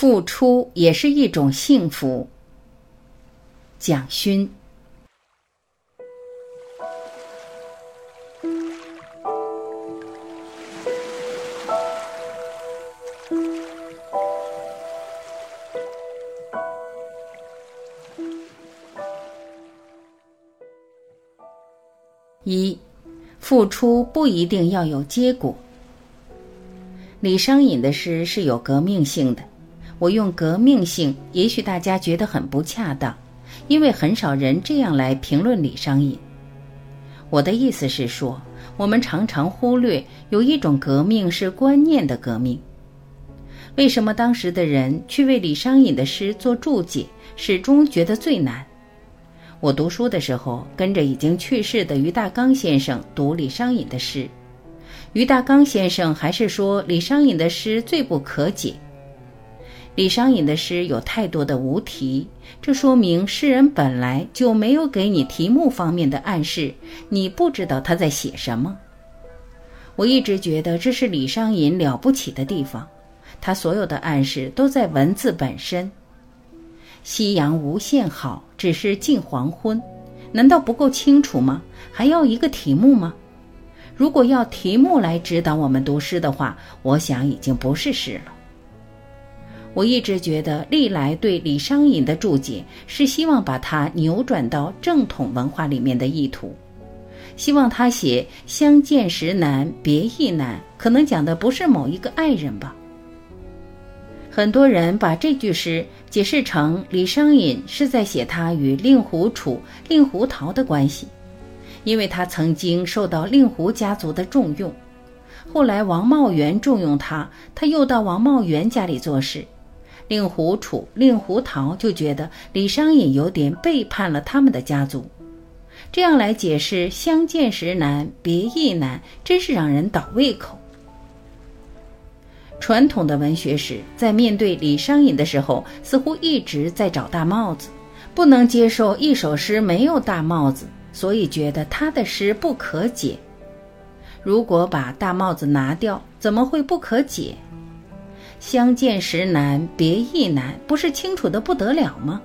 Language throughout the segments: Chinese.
付出也是一种幸福。蒋勋。一，付出不一定要有结果。李商隐的诗是有革命性的，我用革命性，也许大家觉得很不恰当，因为很少人这样来评论李商隐。我的意思是说，我们常常忽略有一种革命是观念的革命。为什么当时的人去为李商隐的诗做注解，始终觉得最难？我读书的时候，跟着已经去世的于大刚先生读李商隐的诗。于大刚先生还是说李商隐的诗最不可解。李商隐的诗有太多的无题，这说明诗人本来就没有给你题目方面的暗示，你不知道他在写什么。我一直觉得这是李商隐了不起的地方，他所有的暗示都在文字本身。夕阳无限好，只是近黄昏，难道不够清楚吗？还要一个题目吗？如果要题目来指导我们读诗的话，我想已经不是诗了。我一直觉得，历来对李商隐的注解是希望把它扭转到正统文化里面的意图，希望他写“相见时难，别亦难”，可能讲的不是某一个爱人吧。很多人把这句诗解释成李商隐是在写他与令狐楚、令狐桃的关系，因为他曾经受到令狐家族的重用，后来王茂元重用他，他又到王茂元家里做事，令狐楚、令狐桃就觉得李商隐有点背叛了他们的家族，这样来解释“相见时难，别亦难”，真是让人倒胃口。传统的文学史在面对李商隐的时候，似乎一直在找大帽子，不能接受一首诗没有大帽子，所以觉得他的诗不可解。如果把大帽子拿掉，怎么会不可解？相见时难，别亦难，不是清楚的不得了吗？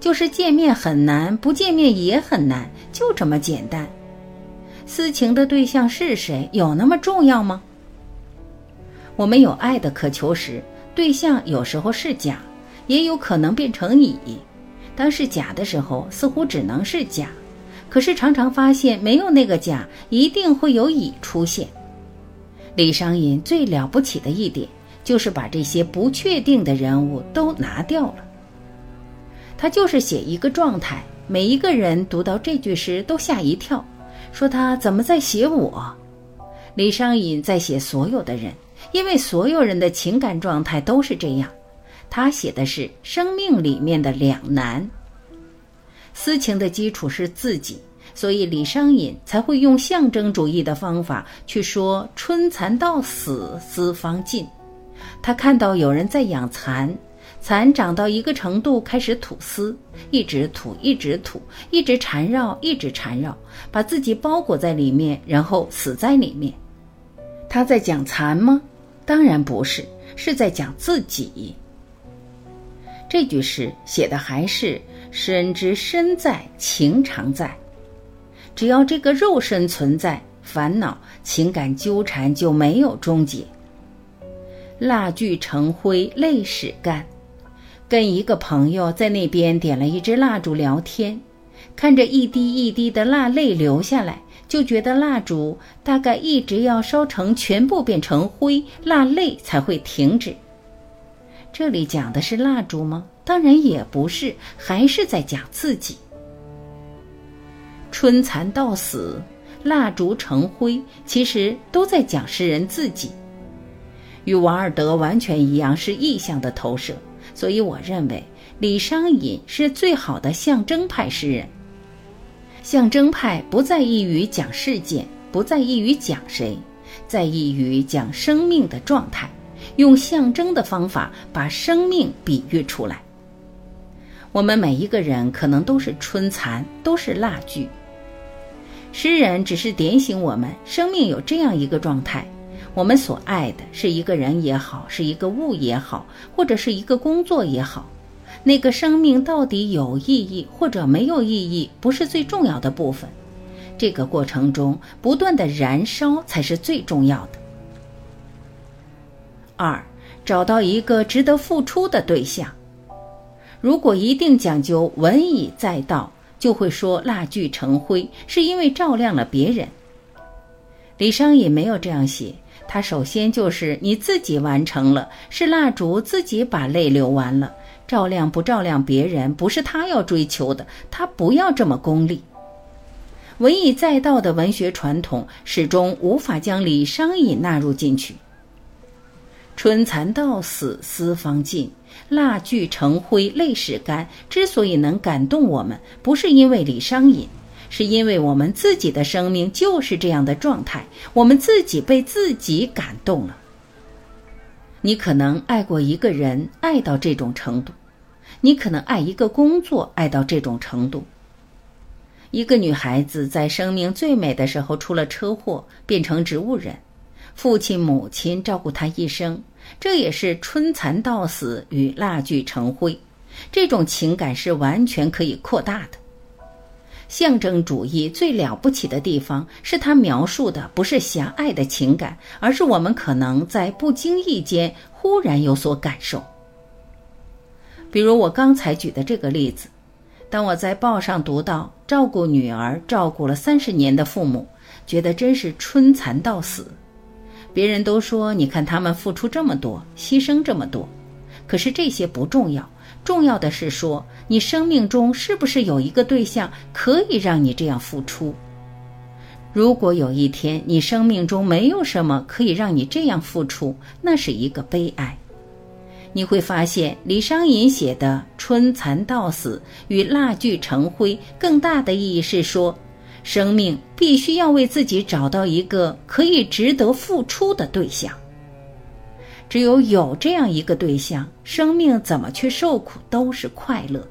就是见面很难，不见面也很难，就这么简单。私情的对象是谁，有那么重要吗？我们有爱的渴求时，对象有时候是甲，也有可能变成乙。当是甲的时候，似乎只能是甲；可是常常发现，没有那个甲，一定会有乙出现。李商隐最了不起的一点，就是把这些不确定的人物都拿掉了。他就是写一个状态，每一个人读到这句诗都吓一跳，说他怎么在写我？李商隐在写所有的人。因为所有人的情感状态都是这样，他写的是生命里面的两难。私情的基础是自己，所以李商隐才会用象征主义的方法去说“春蚕到死丝方尽”。他看到有人在养蚕，蚕长到一个程度开始吐丝，一直吐，一直吐，一直缠绕，一直缠绕，把自己包裹在里面，然后死在里面。他在讲蚕吗？当然不是，是在讲自己。这句诗写的还是身之身在，情常在。只要这个肉身存在，烦恼、情感纠缠就没有终结。蜡炬成灰泪始干，跟一个朋友在那边点了一支蜡烛聊天，看着一滴一滴的蜡泪流下来。就觉得蜡烛大概一直要烧成全部变成灰，蜡泪才会停止。这里讲的是蜡烛吗？当然也不是，还是在讲自己。春蚕到死，蜡烛成灰，其实都在讲诗人自己。与王尔德完全一样，是意象的投射。所以我认为李商隐是最好的象征派诗人。象征派不在意于讲事件，不在意于讲谁，在意于讲生命的状态，用象征的方法把生命比喻出来。我们每一个人可能都是春蚕，都是蜡炬。诗人只是点醒我们，生命有这样一个状态，我们所爱的是一个人也好，是一个物也好，或者是一个工作也好，那个生命到底有意义或者没有意义，不是最重要的部分。这个过程中不断的燃烧才是最重要的。二，找到一个值得付出的对象。如果一定讲究文以载道，就会说蜡炬成灰，是因为照亮了别人。李商隐没有这样写，他首先就是你自己完成了，是蜡烛自己把泪流完了，照亮不照亮别人，不是他要追求的，他不要这么功利。文以载道的文学传统始终无法将李商隐纳入进去。春蚕到死丝方尽，蜡炬成灰泪始干。之所以能感动我们，不是因为李商隐，是因为我们自己的生命就是这样的状态，我们自己被自己感动了。你可能爱过一个人，爱到这种程度；你可能爱一个工作，爱到这种程度。一个女孩子在生命最美的时候出了车祸，变成植物人，父亲母亲照顾她一生，这也是春蚕到死与蜡炬成灰，这种情感是完全可以扩大的。象征主义最了不起的地方是它描述的不是狭隘的情感，而是我们可能在不经意间忽然有所感受。比如我刚才举的这个例子。当我在报上读到照顾女儿照顾了三十年的父母，觉得真是春蚕到死。别人都说，你看他们付出这么多，牺牲这么多，可是这些不重要，重要的是说，你生命中是不是有一个对象可以让你这样付出？如果有一天你生命中没有什么可以让你这样付出，那是一个悲哀。你会发现，李商隐写的“春蚕到死”与蜡炬成灰更大的意义是说，生命必须要为自己找到一个可以值得付出的对象。只有有这样一个对象，生命怎么去受苦都是快乐。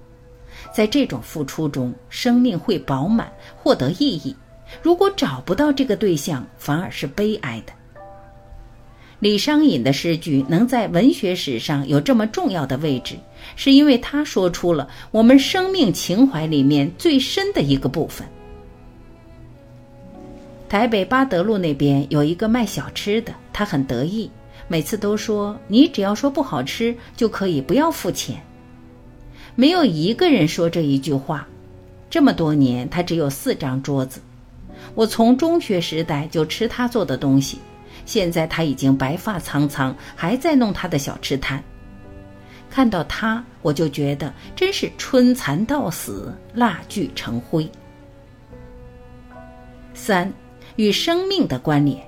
在这种付出中，生命会饱满，获得意义。如果找不到这个对象，反而是悲哀的。李商隐的诗句能在文学史上有这么重要的位置，是因为他说出了我们生命情怀里面最深的一个部分。台北八德路那边有一个卖小吃的，他很得意，每次都说：“你只要说不好吃，就可以不要付钱。”没有一个人说这一句话。这么多年，他只有四张桌子。我从中学时代就吃他做的东西。现在他已经白发苍苍，还在弄他的小吃摊。看到他，我就觉得真是春蚕到死，蜡炬成灰。三，与生命的关联，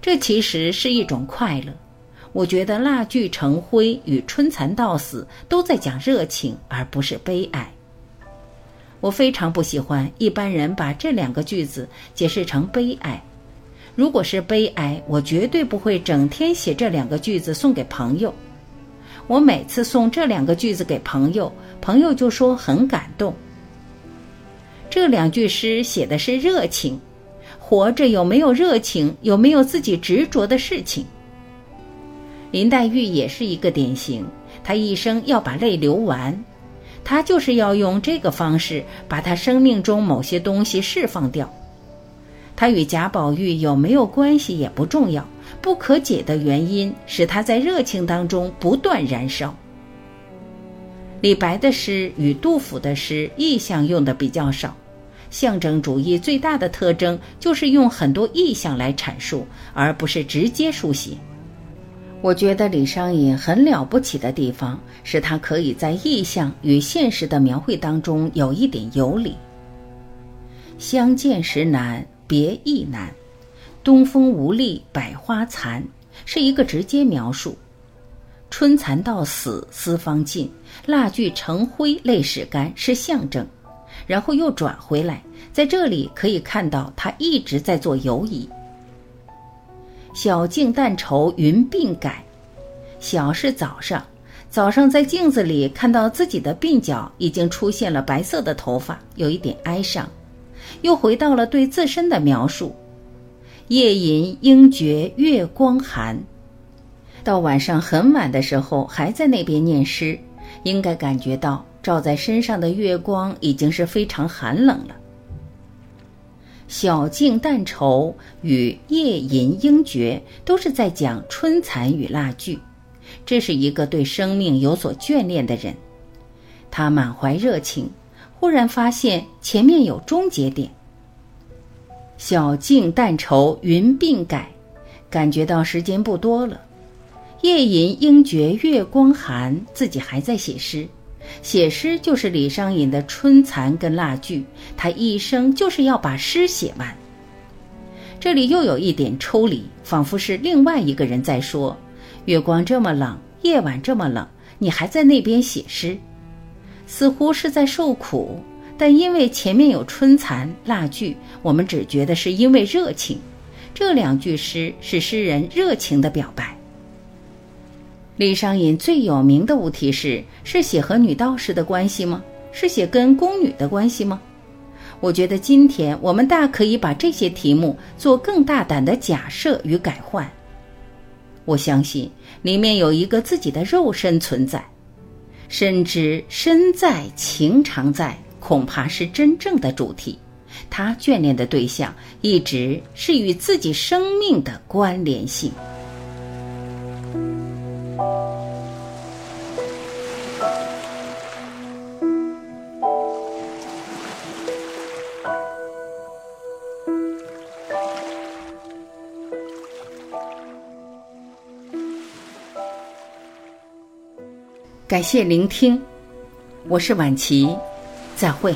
这其实是一种快乐。我觉得蜡炬成灰与春蚕到死都在讲热情，而不是悲哀。我非常不喜欢一般人把这两个句子解释成悲哀。如果是悲哀，我绝对不会整天写这两个句子送给朋友。我每次送这两个句子给朋友，朋友就说很感动。这两句诗写的是热情，活着有没有热情，有没有自己执着的事情。林黛玉也是一个典型，她一生要把泪流完，她就是要用这个方式把她生命中某些东西释放掉。她与贾宝玉有没有关系也不重要，不可解的原因使他在热情当中不断燃烧。李白的诗与杜甫的诗意象用的比较少，象征主义最大的特征就是用很多意象来阐述，而不是直接书写。我觉得李商隐很了不起的地方是他可以在意象与现实的描绘当中有一点有理。相见时难。别亦难，东风无力百花残，是一个直接描述。春蚕到死丝方尽，蜡炬成灰泪始干是象征，然后又转回来，在这里可以看到他一直在做游移。小镜但愁云鬓改，小是早上，早上在镜子里看到自己的鬓角已经出现了白色的头发，有一点哀伤。又回到了对自身的描述，夜吟应觉月光寒。到晚上很晚的时候，还在那边念诗，应该感觉到照在身上的月光已经是非常寒冷了。小径淡愁与夜吟应觉都是在讲春蚕与蜡炬，这是一个对生命有所眷恋的人，他满怀热情，忽然发现前面有终结点。小径淡愁云鬓改，感觉到时间不多了。夜吟应觉月光寒，自己还在写诗。写诗就是李商隐的春蚕跟蜡炬，他一生就是要把诗写完。这里又有一点抽离，仿佛是另外一个人在说：“月光这么冷，夜晚这么冷，你还在那边写诗，似乎是在受苦。但因为前面有春蚕蜡炬，我们只觉得是因为热情。这两句诗是诗人热情的表白。”李商隐最有名的无题诗是写和女道士的关系吗？是写跟宫女的关系吗？我觉得今天我们大可以把这些题目做更大胆的假设与改换。我相信里面有一个自己的肉身存在，深知身在情常在，恐怕是真正的主题。他眷恋的对象一直是与自己生命的关联性。感谢聆听，我是晚琪，再会。